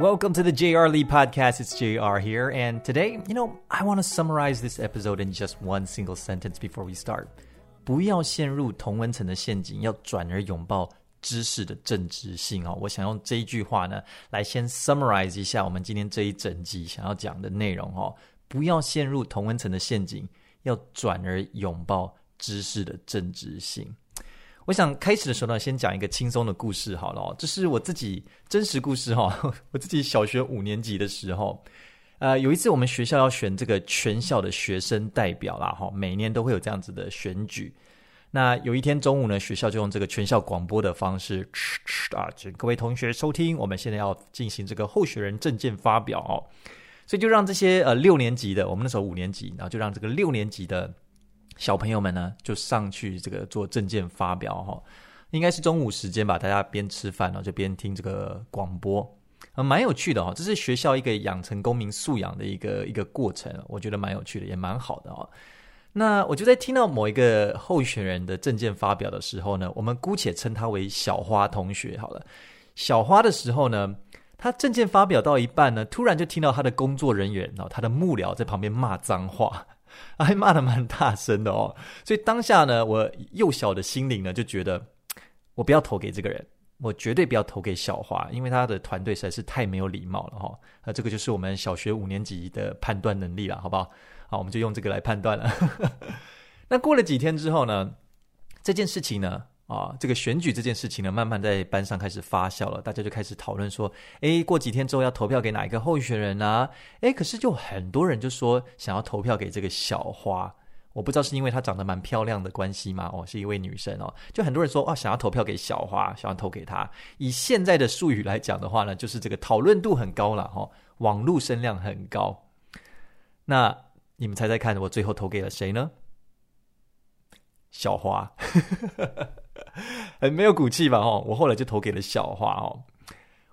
Welcome to the JR Lee podcast. It's JR here. And today, you know, I want to summarize this episode in just one single sentence before we start. 不要陷入同温层的陷阱，要转而拥抱知识的正直性哦。我想用这一句话呢，来先 summarize 一下我们今天这一整集想要讲的内容哦。不要陷入同温层的陷阱，要转而拥抱知识的正直性。 我想开始的时候呢，先讲一个轻松的故事好了。这是我自己真实故事哈。我自己小学五年级的时候，呃，有一次我们学校要选这个全校的学生代表啦哈，每年都会有这样子的选举。那有一天中午呢，学校就用这个全校广播的方式，啊，请各位同学收听，我们现在要进行这个候选人证件发表哦。所以就让这些呃六年级的，我们那时候五年级，然后就让这个六年级的。小朋友们呢，就上去这个做证件发表哈，应该是中午时间吧，大家边吃饭呢，就边听这个广播，呃，蛮有趣的哈。这是学校一个养成公民素养的一个一个过程，我觉得蛮有趣的，也蛮好的哦。那我就在听到某一个候选人的证件发表的时候呢，我们姑且称他为小花同学好了。小花的时候呢，他证件发表到一半呢，突然就听到他的工作人员哦，他的幕僚在旁边骂脏话。还 骂得蛮大声的哦，所以当下呢，我幼小的心灵呢就觉得，我不要投给这个人，我绝对不要投给小华，因为他的团队实在是太没有礼貌了哈、那这个就是我们小学五年级的判断能力了，好不好？好，我们就用这个来判断了。那过了几天之后呢，这件事情呢？啊，这个选举这件事情呢，慢慢在班上开始发酵了，大家就开始讨论说，诶，过几天之后要投票给哪一个候选人啊？诶，可是就很多人就说想要投票给这个小花，我不知道是因为她长得蛮漂亮的关系吗？哦，是一位女生哦，就很多人说哦，想要投票给小花，想要投给她。以现在的术语来讲的话呢，就是这个讨论度很高了哈，网络声量很高。那你们猜猜看，我最后投给了谁呢？小花。很没有骨气吧？哦，我后来就投给了小花哦。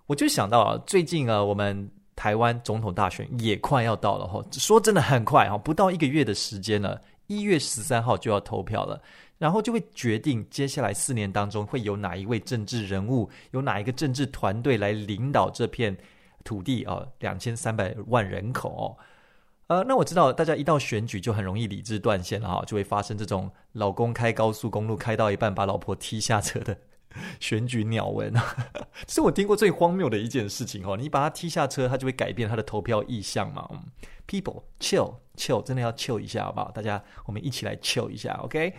我就想到啊，最近啊，我们台湾总统大选也快要到了哈。说真的很快哈，不到一个月的时间了，一月十三号就要投票了，然后就会决定接下来四年当中会有哪一位政治人物，有哪一个政治团队来领导这片土地啊，两千三百万人口哦。呃，那我知道大家一到选举就很容易理智断线了哈，就会发生这种老公开高速公路开到一半把老婆踢下车的 选举鸟闻，这是我听过最荒谬的一件事情哦。你把他踢下车，他就会改变他的投票意向嘛。People chill chill，真的要 chill 一下好不好？大家我们一起来 chill 一下，OK？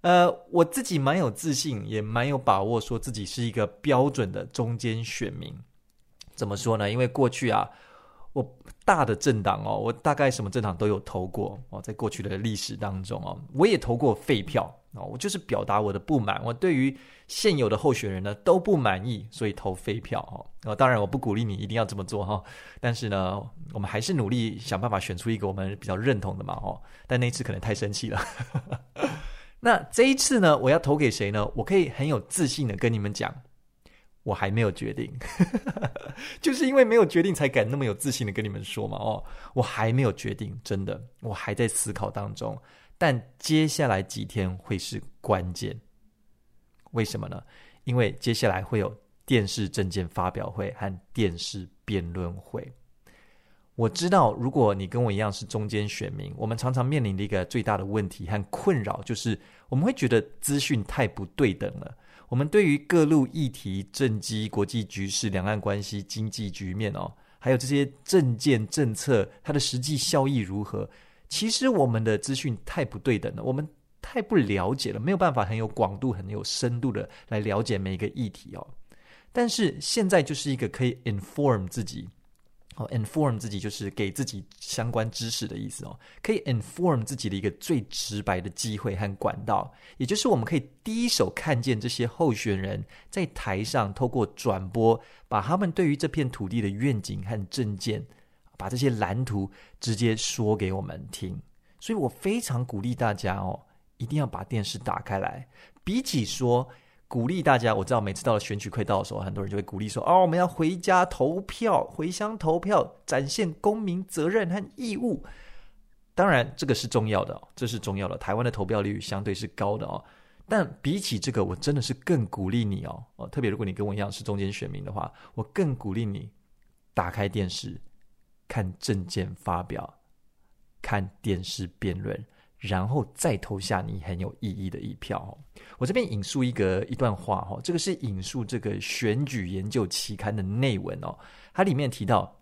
呃，我自己蛮有自信，也蛮有把握，说自己是一个标准的中间选民。怎么说呢？因为过去啊。我大的政党哦，我大概什么政党都有投过哦，在过去的历史当中哦，我也投过废票哦，我就是表达我的不满，我对于现有的候选人呢都不满意，所以投废票哦。当然我不鼓励你一定要这么做哈，但是呢，我们还是努力想办法选出一个我们比较认同的嘛哦。但那一次可能太生气了，那这一次呢，我要投给谁呢？我可以很有自信的跟你们讲。我还没有决定，就是因为没有决定，才敢那么有自信的跟你们说嘛。哦，我还没有决定，真的，我还在思考当中。但接下来几天会是关键，为什么呢？因为接下来会有电视证件发表会和电视辩论会。我知道，如果你跟我一样是中间选民，我们常常面临的一个最大的问题和困扰，就是我们会觉得资讯太不对等了。我们对于各路议题、政绩、国际局势、两岸关系、经济局面哦，还有这些政见政策，它的实际效益如何？其实我们的资讯太不对等了，我们太不了解了，没有办法很有广度、很有深度的来了解每一个议题哦。但是现在就是一个可以 inform 自己。哦，inform 自己就是给自己相关知识的意思哦，可以 inform 自己的一个最直白的机会和管道，也就是我们可以第一手看见这些候选人在台上透过转播，把他们对于这片土地的愿景和政见，把这些蓝图直接说给我们听。所以我非常鼓励大家哦，一定要把电视打开来，比起说。鼓励大家，我知道每次到了选举快到的时候，很多人就会鼓励说：“哦，我们要回家投票，回乡投票，展现公民责任和义务。”当然，这个是重要的，这是重要的。台湾的投票率相对是高的哦，但比起这个，我真的是更鼓励你哦。哦，特别如果你跟我一样是中间选民的话，我更鼓励你打开电视，看政见发表，看电视辩论，然后再投下你很有意义的一票。我这边引述一个一段话哈，这个是引述这个选举研究期刊的内文哦，它里面提到，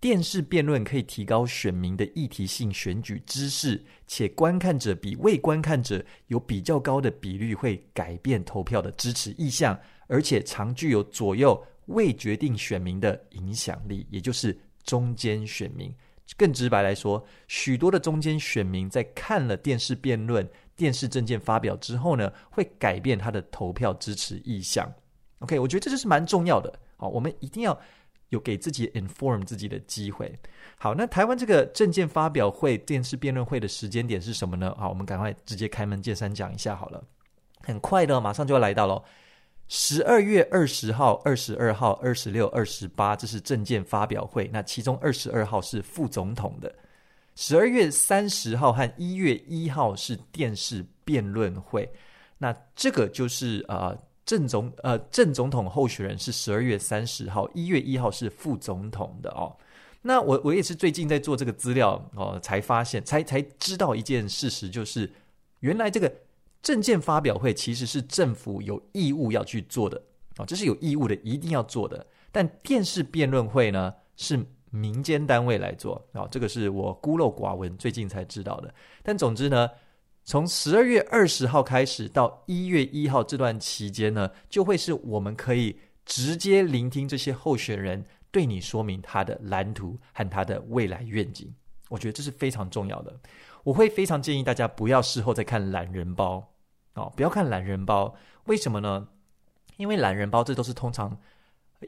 电视辩论可以提高选民的议题性选举知识，且观看者比未观看者有比较高的比率会改变投票的支持意向，而且常具有左右未决定选民的影响力，也就是中间选民。更直白来说，许多的中间选民在看了电视辩论、电视政见发表之后呢，会改变他的投票支持意向。OK，我觉得这就是蛮重要的。好，我们一定要有给自己 inform 自己的机会。好，那台湾这个政见发表会、电视辩论会的时间点是什么呢？好，我们赶快直接开门见山讲一下好了。很快的，马上就要来到了。十二月二十号、二十二号、二十六、二十八，这是政见发表会。那其中二十二号是副总统的。十二月三十号和一月一号是电视辩论会。那这个就是呃正总呃正总统候选人是十二月三十号，一月一号是副总统的哦。那我我也是最近在做这个资料哦，才发现才才知道一件事实，就是原来这个。政见发表会其实是政府有义务要去做的啊，这是有义务的，一定要做的。但电视辩论会呢，是民间单位来做啊，这个是我孤陋寡闻，最近才知道的。但总之呢，从十二月二十号开始到一月一号这段期间呢，就会是我们可以直接聆听这些候选人对你说明他的蓝图和他的未来愿景。我觉得这是非常重要的。我会非常建议大家不要事后再看懒人包哦，不要看懒人包。为什么呢？因为懒人包这都是通常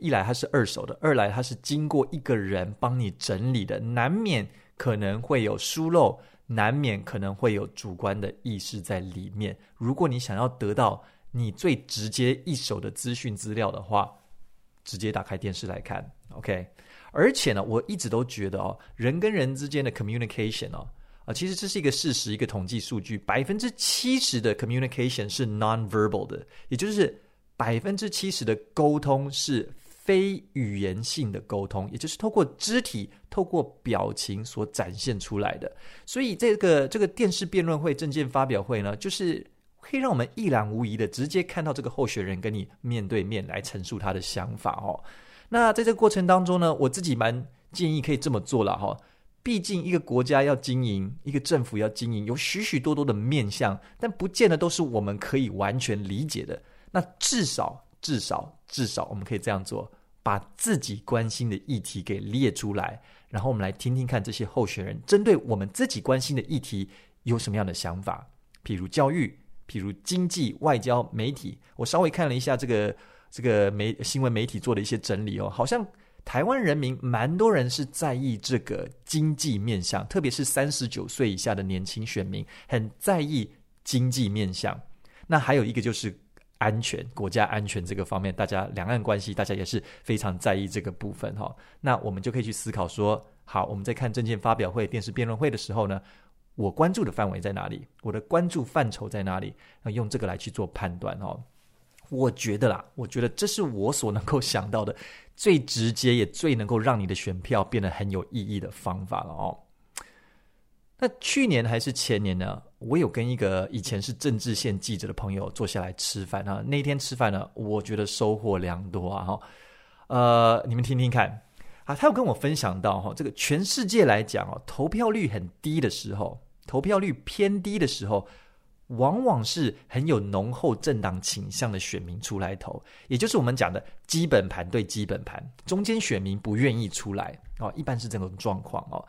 一来它是二手的，二来它是经过一个人帮你整理的，难免可能会有疏漏，难免可能会有主观的意识在里面。如果你想要得到你最直接一手的资讯资料的话，直接打开电视来看，OK。而且呢，我一直都觉得哦，人跟人之间的 communication 哦。其实这是一个事实，一个统计数据，百分之七十的 communication 是 non-verbal 的，也就是百分之七十的沟通是非语言性的沟通，也就是透过肢体、透过表情所展现出来的。所以，这个这个电视辩论会、证件发表会呢，就是可以让我们一览无遗的直接看到这个候选人跟你面对面来陈述他的想法哦。那在这个过程当中呢，我自己蛮建议可以这么做了哈。毕竟，一个国家要经营，一个政府要经营，有许许多多的面向，但不见得都是我们可以完全理解的。那至少，至少，至少，我们可以这样做：把自己关心的议题给列出来，然后我们来听听看这些候选人针对我们自己关心的议题有什么样的想法。譬如教育，譬如经济、外交、媒体。我稍微看了一下这个这个媒新闻媒体做的一些整理哦，好像。台湾人民蛮多人是在意这个经济面向，特别是三十九岁以下的年轻选民很在意经济面向。那还有一个就是安全，国家安全这个方面，大家两岸关系大家也是非常在意这个部分哈。那我们就可以去思考说，好，我们在看政见发表会、电视辩论会的时候呢，我关注的范围在哪里？我的关注范畴在哪里？那用这个来去做判断哦。我觉得啦，我觉得这是我所能够想到的。最直接也最能够让你的选票变得很有意义的方法了哦。那去年还是前年呢？我有跟一个以前是政治线记者的朋友坐下来吃饭啊。那天吃饭呢，我觉得收获良多啊！哈，呃，你们听听看啊，他有跟我分享到哈，这个全世界来讲哦，投票率很低的时候，投票率偏低的时候。往往是很有浓厚政党倾向的选民出来投，也就是我们讲的基本盘对基本盘，中间选民不愿意出来哦，一般是这种状况哦。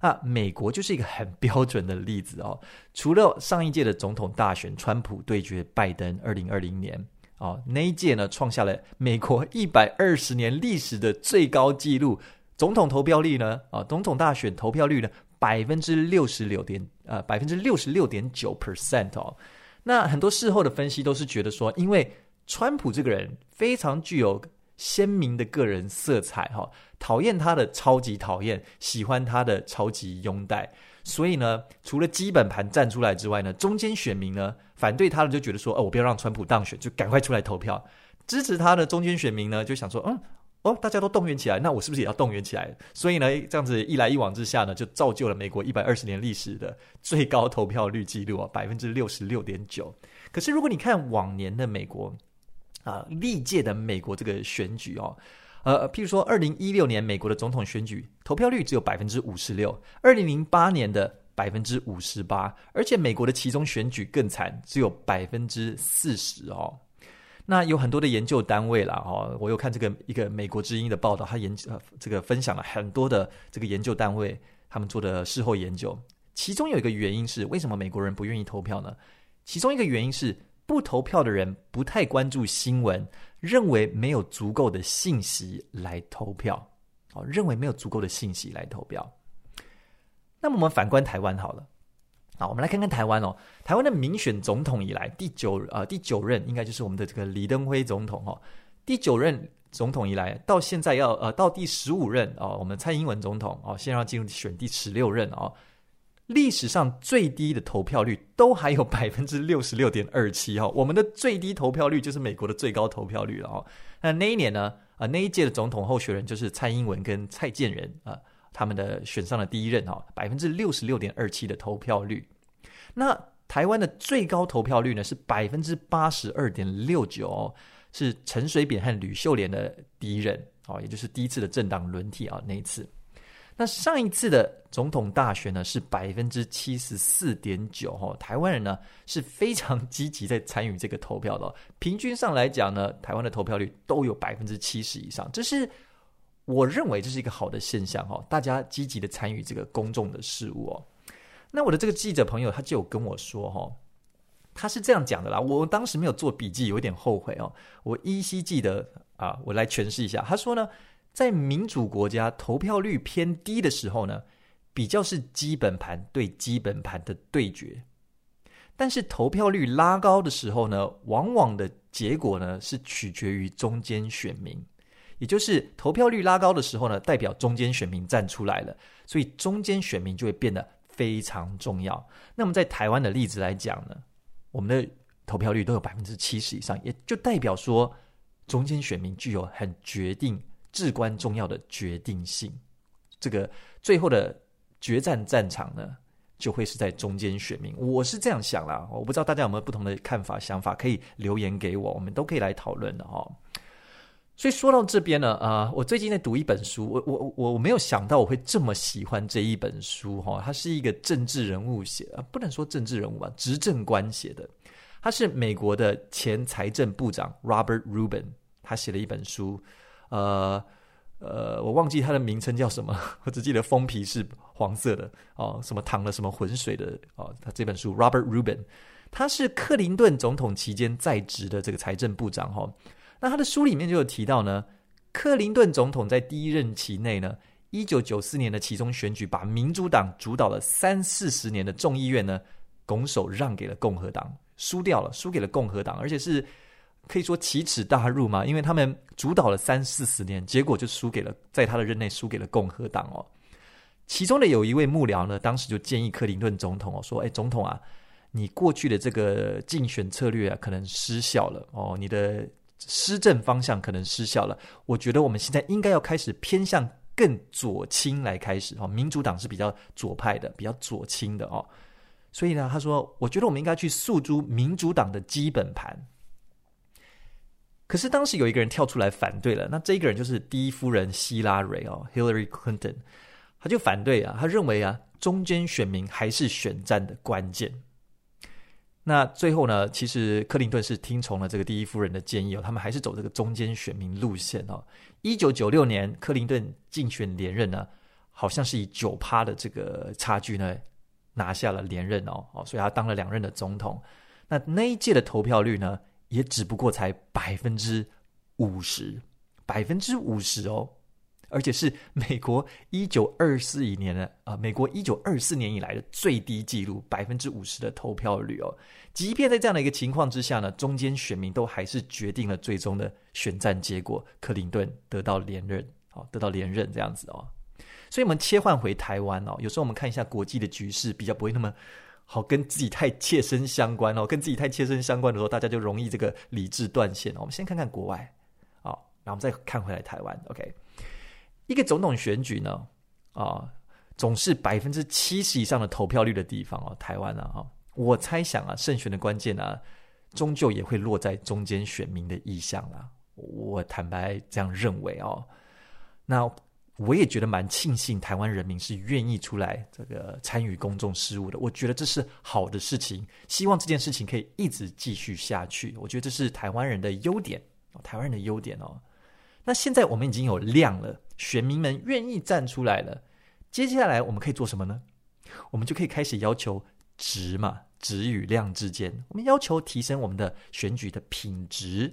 那美国就是一个很标准的例子哦。除了上一届的总统大选，川普对决拜登，二零二零年哦，那一届呢创下了美国一百二十年历史的最高纪录，总统投票率呢啊，总统大选投票率呢。百分之六十六点呃，百分之六十六点九 percent 哦。那很多事后的分析都是觉得说，因为川普这个人非常具有鲜明的个人色彩哈，讨厌他的超级讨厌，喜欢他的超级拥戴。所以呢，除了基本盘站出来之外呢，中间选民呢反对他的就觉得说，哦，我不要让川普当选，就赶快出来投票。支持他的中间选民呢就想说，嗯，哦，大家都动员起来，那我是不是也要动员起来？所以呢，这样子一来一往之下呢，就造就了美国一百二十年历史的最高投票率记录啊，百分之六十六点九。可是如果你看往年的美国啊，历届的美国这个选举哦，呃，譬如说二零一六年美国的总统选举投票率只有百分之五十六，二零零八年的百分之五十八，而且美国的其中选举更惨，只有百分之四十哦。那有很多的研究单位啦，哦，我有看这个一个美国之音的报道，他研究这个分享了很多的这个研究单位他们做的事后研究，其中有一个原因是为什么美国人不愿意投票呢？其中一个原因是不投票的人不太关注新闻，认为没有足够的信息来投票，哦，认为没有足够的信息来投票。那么我们反观台湾好了。好，我们来看看台湾哦。台湾的民选总统以来第九呃第九任，应该就是我们的这个李登辉总统哦。第九任总统以来，到现在要呃到第十五任哦，我们蔡英文总统哦，现在要进入选第十六任哦。历史上最低的投票率都还有 百分之六十六点二七哈，我们的最低投票率就是美国的最高投票率了哦。那那一年呢啊，那一届的总统候选人就是蔡英文跟蔡建仁啊。他们的选上了第一任哈，百分之六十六点二七的投票率。那台湾的最高投票率呢是百分之八十二点六九，是陈水扁和吕秀莲的第一任哦，也就是第一次的政党轮替啊那一次。那上一次的总统大选呢是百分之七十四点九哈，台湾人呢是非常积极在参与这个投票的，平均上来讲呢，台湾的投票率都有百分之七十以上，这是。我认为这是一个好的现象哈，大家积极的参与这个公众的事务哦。那我的这个记者朋友他就有跟我说哈，他是这样讲的啦。我当时没有做笔记，有点后悔哦。我依稀记得啊，我来诠释一下。他说呢，在民主国家投票率偏低的时候呢，比较是基本盘对基本盘的对决；但是投票率拉高的时候呢，往往的结果呢是取决于中间选民。也就是投票率拉高的时候呢，代表中间选民站出来了，所以中间选民就会变得非常重要。那么在台湾的例子来讲呢，我们的投票率都有百分之七十以上，也就代表说中间选民具有很决定、至关重要的决定性。这个最后的决战战场呢，就会是在中间选民。我是这样想啦，我不知道大家有没有不同的看法、想法，可以留言给我，我们都可以来讨论的哈。所以说到这边呢，啊、我最近在读一本书，我我我我没有想到我会这么喜欢这一本书哈，它是一个政治人物写的，不能说政治人物吧，执政官写的，他是美国的前财政部长 Robert Rubin，他写了一本书，呃呃，我忘记他的名称叫什么，我只记得封皮是黄色的哦，什么淌了什么浑水的哦，他这本书 Robert Rubin，他是克林顿总统期间在职的这个财政部长哈。那他的书里面就有提到呢，克林顿总统在第一任期内呢，一九九四年的其中选举，把民主党主导了三四十年的众议院呢，拱手让给了共和党，输掉了，输给了共和党，而且是可以说奇耻大辱嘛，因为他们主导了三四十年，结果就输给了，在他的任内输给了共和党哦。其中的有一位幕僚呢，当时就建议克林顿总统哦，说：“哎，总统啊，你过去的这个竞选策略啊，可能失效了哦，你的。”施政方向可能失效了，我觉得我们现在应该要开始偏向更左倾来开始哦。民主党是比较左派的，比较左倾的哦。所以呢，他说，我觉得我们应该去诉诸民主党的基本盘。可是当时有一个人跳出来反对了，那这个人就是第一夫人希拉蕊哦，Hillary Clinton，他就反对啊，他认为啊，中间选民还是选战的关键。那最后呢，其实克林顿是听从了这个第一夫人的建议哦，他们还是走这个中间选民路线哦。一九九六年，克林顿竞选连任呢，好像是以九趴的这个差距呢拿下了连任哦，哦，所以他当了两任的总统。那那一届的投票率呢，也只不过才百分之五十，百分之五十哦。而且是美国一九二四一年的啊，美国一九二四年以来的最低纪录，百分之五十的投票率哦。即便在这样的一个情况之下呢，中间选民都还是决定了最终的选战结果，克林顿得到连任，哦，得到连任这样子哦。所以，我们切换回台湾哦，有时候我们看一下国际的局势，比较不会那么好，跟自己太切身相关哦，跟自己太切身相关的时候，大家就容易这个理智断线哦。我们先看看国外。好然后我们再看回来台湾，OK，一个总统选举呢，啊，总是百分之七十以上的投票率的地方哦，台湾啊，我猜想啊，胜选的关键啊，终究也会落在中间选民的意向啊，我坦白这样认为哦，那。我也觉得蛮庆幸，台湾人民是愿意出来这个参与公众事务的。我觉得这是好的事情，希望这件事情可以一直继续下去。我觉得这是台湾人的优点，台湾人的优点哦。那现在我们已经有量了，选民们愿意站出来了。接下来我们可以做什么呢？我们就可以开始要求值嘛，值与量之间，我们要求提升我们的选举的品质。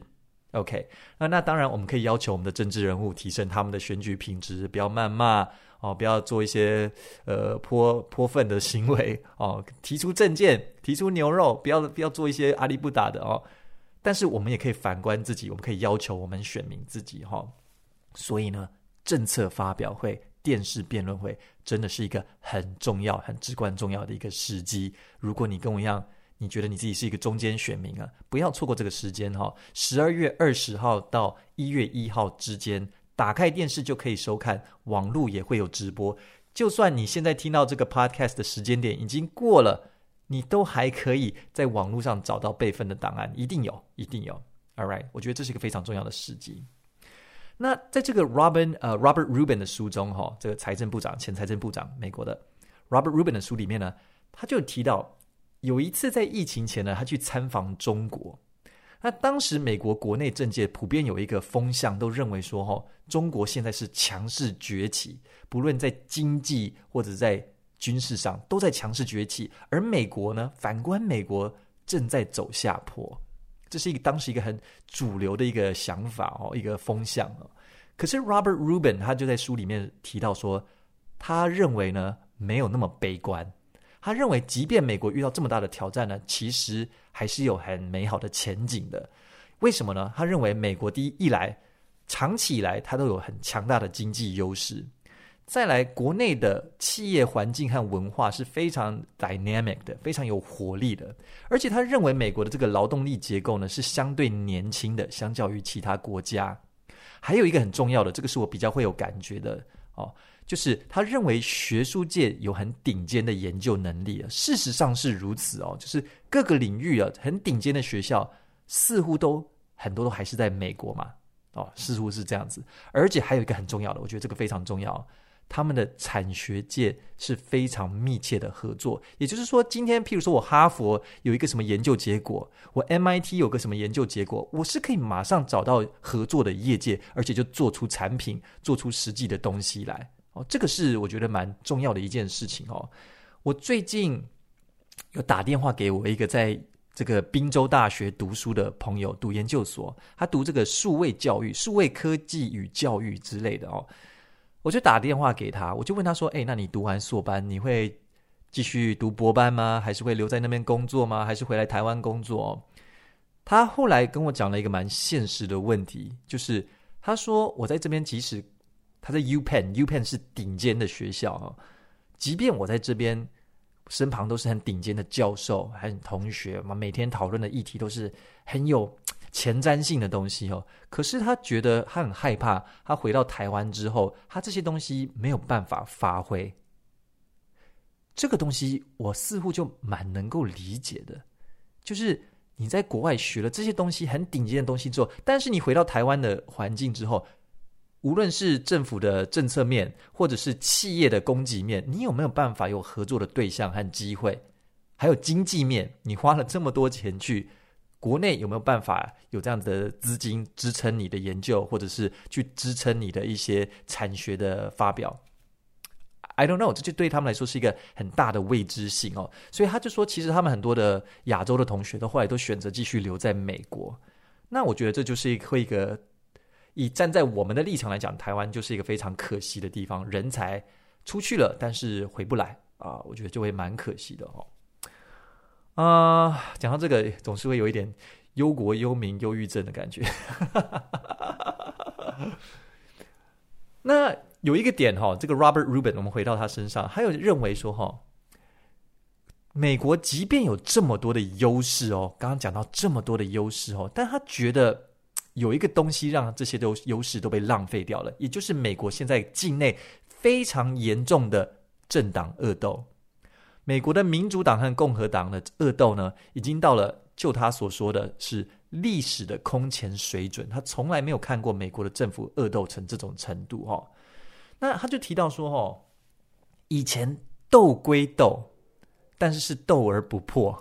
OK，那那当然，我们可以要求我们的政治人物提升他们的选举品质，不要谩骂哦，不要做一些呃泼泼粪的行为哦，提出政见，提出牛肉，不要不要做一些阿里不打的哦。但是我们也可以反观自己，我们可以要求我们选民自己哈、哦。所以呢，政策发表会、电视辩论会，真的是一个很重要、很至关重要的一个时机。如果你跟我一样，你觉得你自己是一个中间选民啊？不要错过这个时间哈！十二月二十号到一月一号之间，打开电视就可以收看，网络也会有直播。就算你现在听到这个 podcast 的时间点已经过了，你都还可以在网络上找到备份的档案，一定有，一定有。All right，我觉得这是一个非常重要的时机。那在这个 Robin 呃 Robert Rubin 的书中哈，这个财政部长、前财政部长，美国的 Robert Rubin 的书里面呢，他就提到。有一次在疫情前呢，他去参访中国。那当时美国国内政界普遍有一个风向，都认为说，哈，中国现在是强势崛起，不论在经济或者在军事上都在强势崛起。而美国呢，反观美国正在走下坡，这是一个当时一个很主流的一个想法哦，一个风向哦。可是 Robert Rubin 他就在书里面提到说，他认为呢，没有那么悲观。他认为，即便美国遇到这么大的挑战呢，其实还是有很美好的前景的。为什么呢？他认为，美国第一一来，长期以来它都有很强大的经济优势；再来，国内的企业环境和文化是非常 dynamic 的，非常有活力的。而且，他认为美国的这个劳动力结构呢是相对年轻的，相较于其他国家。还有一个很重要的，这个是我比较会有感觉的哦。就是他认为学术界有很顶尖的研究能力啊，事实上是如此哦。就是各个领域啊，很顶尖的学校似乎都很多都还是在美国嘛，哦，似乎是这样子。而且还有一个很重要的，我觉得这个非常重要，他们的产学界是非常密切的合作。也就是说，今天譬如说我哈佛有一个什么研究结果，我 MIT 有个什么研究结果，我是可以马上找到合作的业界，而且就做出产品，做出实际的东西来。哦，这个是我觉得蛮重要的一件事情哦。我最近有打电话给我一个在这个宾州大学读书的朋友，读研究所，他读这个数位教育、数位科技与教育之类的哦。我就打电话给他，我就问他说：“哎，那你读完硕班，你会继续读博班吗？还是会留在那边工作吗？还是回来台湾工作？”他后来跟我讲了一个蛮现实的问题，就是他说：“我在这边即使……”他在 UPenn，UPenn 是顶尖的学校啊。即便我在这边身旁都是很顶尖的教授，还有同学嘛，每天讨论的议题都是很有前瞻性的东西哦。可是他觉得他很害怕，他回到台湾之后，他这些东西没有办法发挥。这个东西我似乎就蛮能够理解的，就是你在国外学了这些东西，很顶尖的东西之后，但是你回到台湾的环境之后。无论是政府的政策面，或者是企业的供给面，你有没有办法有合作的对象和机会？还有经济面，你花了这么多钱去国内，有没有办法有这样子的资金支撑你的研究，或者是去支撑你的一些产学的发表？I don't know，这就对他们来说是一个很大的未知性哦。所以他就说，其实他们很多的亚洲的同学，都后来都选择继续留在美国。那我觉得这就是一个一个。以站在我们的立场来讲，台湾就是一个非常可惜的地方，人才出去了，但是回不来啊，我觉得就会蛮可惜的哦。啊，讲到这个，总是会有一点忧国忧民、忧郁症的感觉。那有一个点哈，这个 Robert Rubin，我们回到他身上，还有认为说哈，美国即便有这么多的优势哦，刚刚讲到这么多的优势哦，但他觉得。有一个东西让这些都优势都被浪费掉了，也就是美国现在境内非常严重的政党恶斗。美国的民主党和共和党的恶斗呢，已经到了就他所说的是历史的空前水准，他从来没有看过美国的政府恶斗成这种程度哈。那他就提到说哈，以前斗归斗，但是是斗而不破。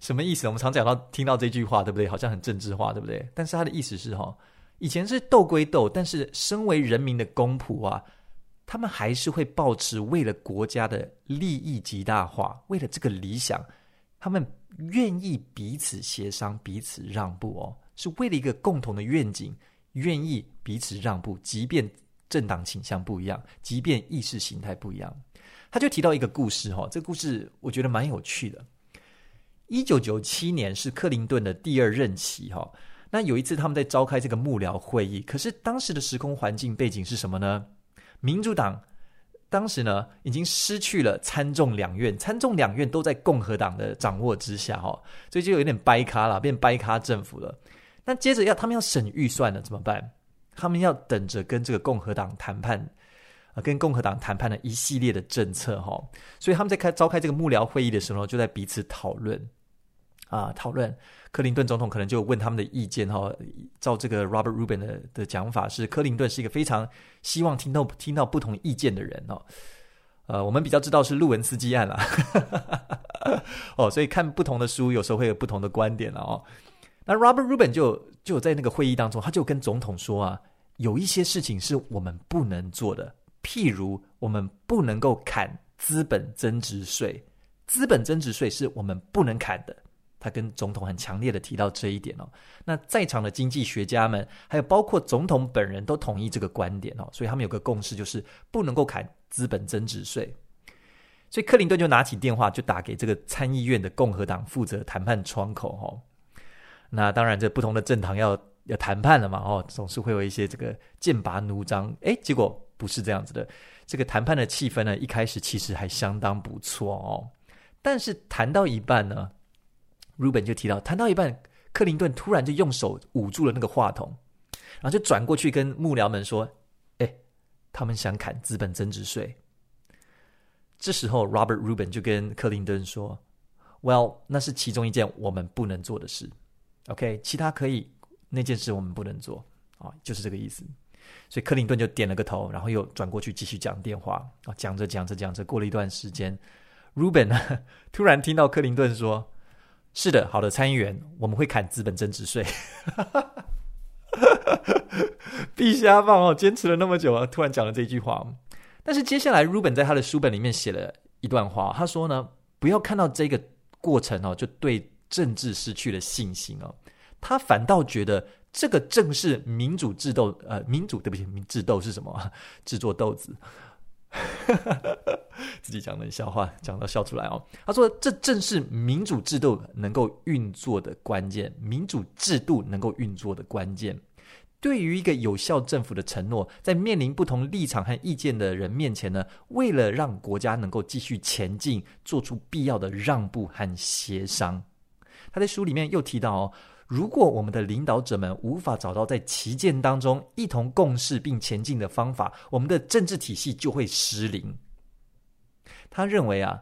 什么意思？我们常讲到听到这句话，对不对？好像很政治化，对不对？但是他的意思是哈，以前是斗归斗，但是身为人民的公仆啊，他们还是会抱持为了国家的利益极大化，为了这个理想，他们愿意彼此协商、彼此让步哦，是为了一个共同的愿景，愿意彼此让步，即便政党倾向不一样，即便意识形态不一样。他就提到一个故事哈，这个故事我觉得蛮有趣的。一九九七年是克林顿的第二任期，哈。那有一次他们在召开这个幕僚会议，可是当时的时空环境背景是什么呢？民主党当时呢已经失去了参众两院，参众两院都在共和党的掌握之下，哈，所以就有点掰咖了，变掰咖政府了。那接着要他们要审预算了，怎么办？他们要等着跟这个共和党谈判。跟共和党谈判的一系列的政策，哈，所以他们在开召开这个幕僚会议的时候，就在彼此讨论啊，讨论。克林顿总统可能就问他们的意见，哈。照这个 Robert Rubin 的的讲法，是克林顿是一个非常希望听到听到不同意见的人哦。呃，我们比较知道是路文斯基案了，哦，所以看不同的书，有时候会有不同的观点了哦。那 Robert Rubin 就就在那个会议当中，他就跟总统说啊，有一些事情是我们不能做的。譬如，我们不能够砍资本增值税，资本增值税是我们不能砍的。他跟总统很强烈的提到这一点哦。那在场的经济学家们，还有包括总统本人都同意这个观点哦。所以他们有个共识，就是不能够砍资本增值税。所以克林顿就拿起电话，就打给这个参议院的共和党负责谈判窗口哦。那当然，这不同的政党要要谈判了嘛哦，总是会有一些这个剑拔弩张。哎，结果。不是这样子的，这个谈判的气氛呢，一开始其实还相当不错哦。但是谈到一半呢 Ruben 就提到，谈到一半，克林顿突然就用手捂住了那个话筒，然后就转过去跟幕僚们说：“哎，他们想砍资本增值税。”这时候，Robert Rubin 就跟克林顿说：“Well，那是其中一件我们不能做的事。OK，其他可以，那件事我们不能做啊，就是这个意思。”所以克林顿就点了个头，然后又转过去继续讲电话啊，讲着讲着讲着，过了一段时间，Ruben 突然听到克林顿说：“是的，好的，参议员，我们会砍资本增值税。”必瞎放哦，坚持了那么久啊，突然讲了这句话。但是接下来，Rubin 在他的书本里面写了一段话，他说呢：“不要看到这个过程哦，就对政治失去了信心哦。他反倒觉得。”这个正是民主制斗，呃，民主对不起，制斗是什么？制作豆子，自己讲的笑话，讲到笑出来哦。他说：“这正是民主制度能够运作的关键，民主制度能够运作的关键。对于一个有效政府的承诺，在面临不同立场和意见的人面前呢，为了让国家能够继续前进，做出必要的让步和协商。”他在书里面又提到哦。如果我们的领导者们无法找到在旗舰当中一同共事并前进的方法，我们的政治体系就会失灵。他认为啊，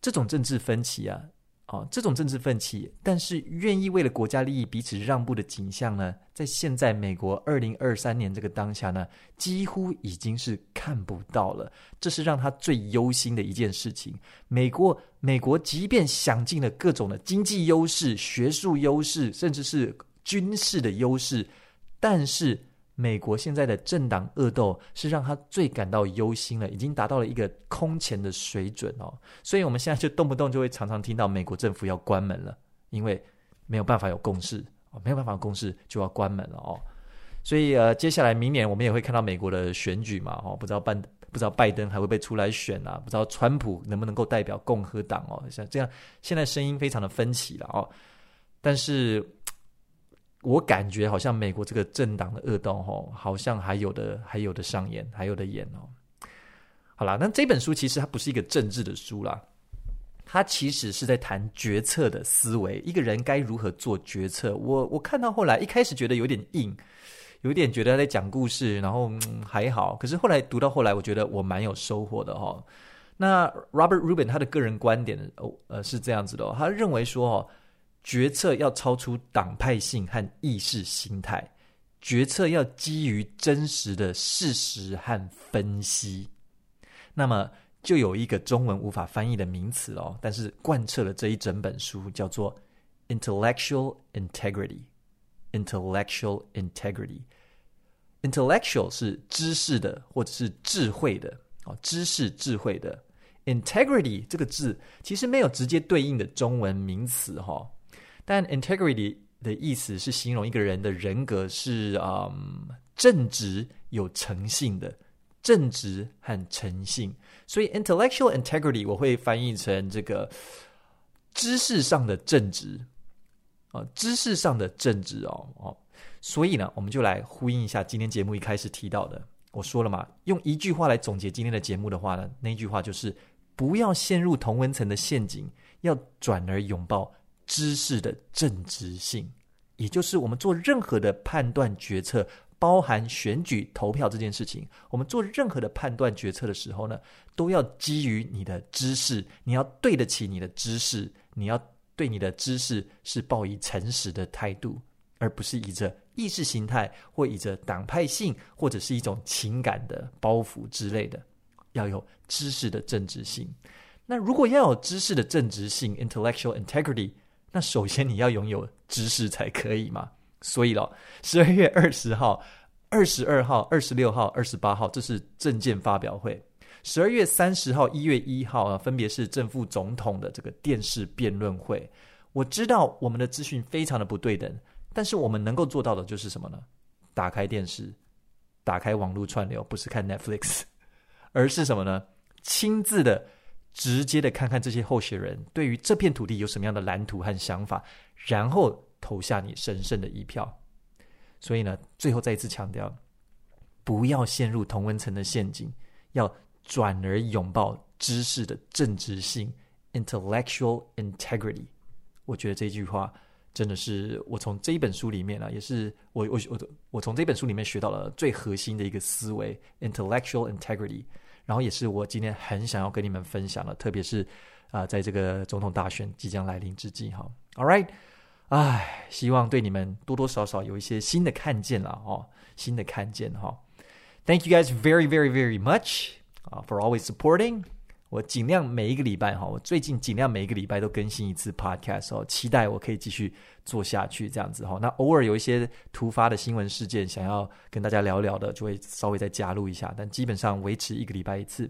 这种政治分歧啊。哦，这种政治奋起，但是愿意为了国家利益彼此让步的景象呢，在现在美国二零二三年这个当下呢，几乎已经是看不到了。这是让他最忧心的一件事情。美国，美国即便想尽了各种的经济优势、学术优势，甚至是军事的优势，但是。美国现在的政党恶斗是让他最感到忧心了，已经达到了一个空前的水准哦。所以，我们现在就动不动就会常常听到美国政府要关门了，因为没有办法有共识哦，没有办法有共识就要关门了哦。所以，呃，接下来明年我们也会看到美国的选举嘛，哦，不知道拜不知道拜登还会不会出来选啊？不知道川普能不能够代表共和党哦？像这样，现在声音非常的分歧了哦。但是。我感觉好像美国这个政党的恶斗，吼，好像还有的还有的上演，还有的演哦。好啦，那这本书其实它不是一个政治的书啦，它其实是在谈决策的思维，一个人该如何做决策。我我看到后来一开始觉得有点硬，有点觉得在讲故事，然后、嗯、还好。可是后来读到后来，我觉得我蛮有收获的哈、哦。那 Robert Rubin 他的个人观点哦，呃是这样子的、他认为说哦，决策要超出党派性和意识形态，决策要基于真实的事实和分析。那么。就有一个中文无法翻译的名词哦，但是贯彻了这一整本书，叫做 intellectual integrity。intellectual integrity。intellectual 是知识的或者是智慧的哦，知识智慧的。integrity 这个字其实没有直接对应的中文名词哈、但 integrity 的意思是形容一个人的人格是嗯正直有诚信的。正直和诚信，所以 intellectual integrity 我会翻译成这个知识上的正直啊，知识上的正直哦哦，所以呢，我们就来呼应一下今天节目一开始提到的，我说了嘛，用一句话来总结今天的节目的话呢，那句话就是不要陷入同温层的陷阱，要转而拥抱知识的正直性，也就是我们做任何的判断决策。包含选举投票这件事情，我们做任何的判断决策的时候呢，都要基于你的知识，你要对得起你的知识，你要对你的知识是抱以诚实的态度，而不是以着意识形态或以着党派性或者是一种情感的包袱之类的，要有知识的正直性。那如果要有知识的正直性 （intellectual integrity），那首先你要拥有知识才可以嘛。所以咯，十二月二十号、二十二号、二十六号、二十八号，这是政见发表会；十二月三十号、一月一号啊，分别是正副总统的这个电视辩论会。我知道我们的资讯非常的不对等，但是我们能够做到的就是什么呢？打开电视，打开网络串流，不是看 Netflix，而是什么呢？亲自的、直接的看看这些候选人对于这片土地有什么样的蓝图和想法，然后。投下你神圣的一票，所以呢，最后再一次强调，不要陷入同温层的陷阱，要转而拥抱知识的正直性 （intellectual integrity）。我觉得这句话真的是我从这一本书里面啊，也是我我我我从这本书里面学到了最核心的一个思维 （intellectual integrity）。然后也是我今天很想要跟你们分享的，特别是啊、在这个总统大选即将来临之际，哈，All right。唉，希望对你们多多少少有一些新的看见了哦，新的看见哈、Thank you guys very very very much 啊，for always supporting。我尽量每一个礼拜哈，我最近尽量每一个礼拜都更新一次 podcast 哦，期待我可以继续做下去这样子哈。那偶尔有一些突发的新闻事件想要跟大家聊聊的，就会稍微再加入一下，但基本上维持一个礼拜一次。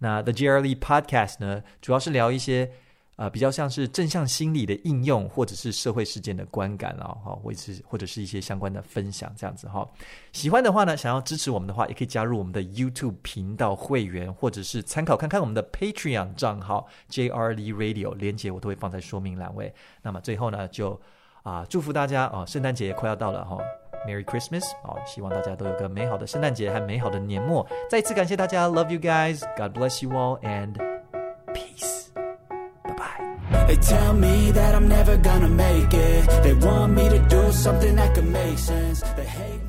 那 The g r l e Podcast 呢，主要是聊一些。啊、呃，比较像是正向心理的应用，或者是社会事件的观感啊，哈，或者是或者是一些相关的分享，这样子哈。喜欢的话呢，想要支持我们的话，也可以加入我们的 YouTube 频道会员，或者是参考看看我们的 Patreon 账号 JRE Radio，连接我都会放在说明栏位。那么最后呢，就啊、祝福大家啊，圣诞节也快要到了哈，Merry Christmas 啊，希望大家都有个美好的圣诞节和美好的年末。再次感谢大家，Love you guys，God bless you all and peace。They tell me that I'm never gonna make it. They want me to do something that could make sense. They hate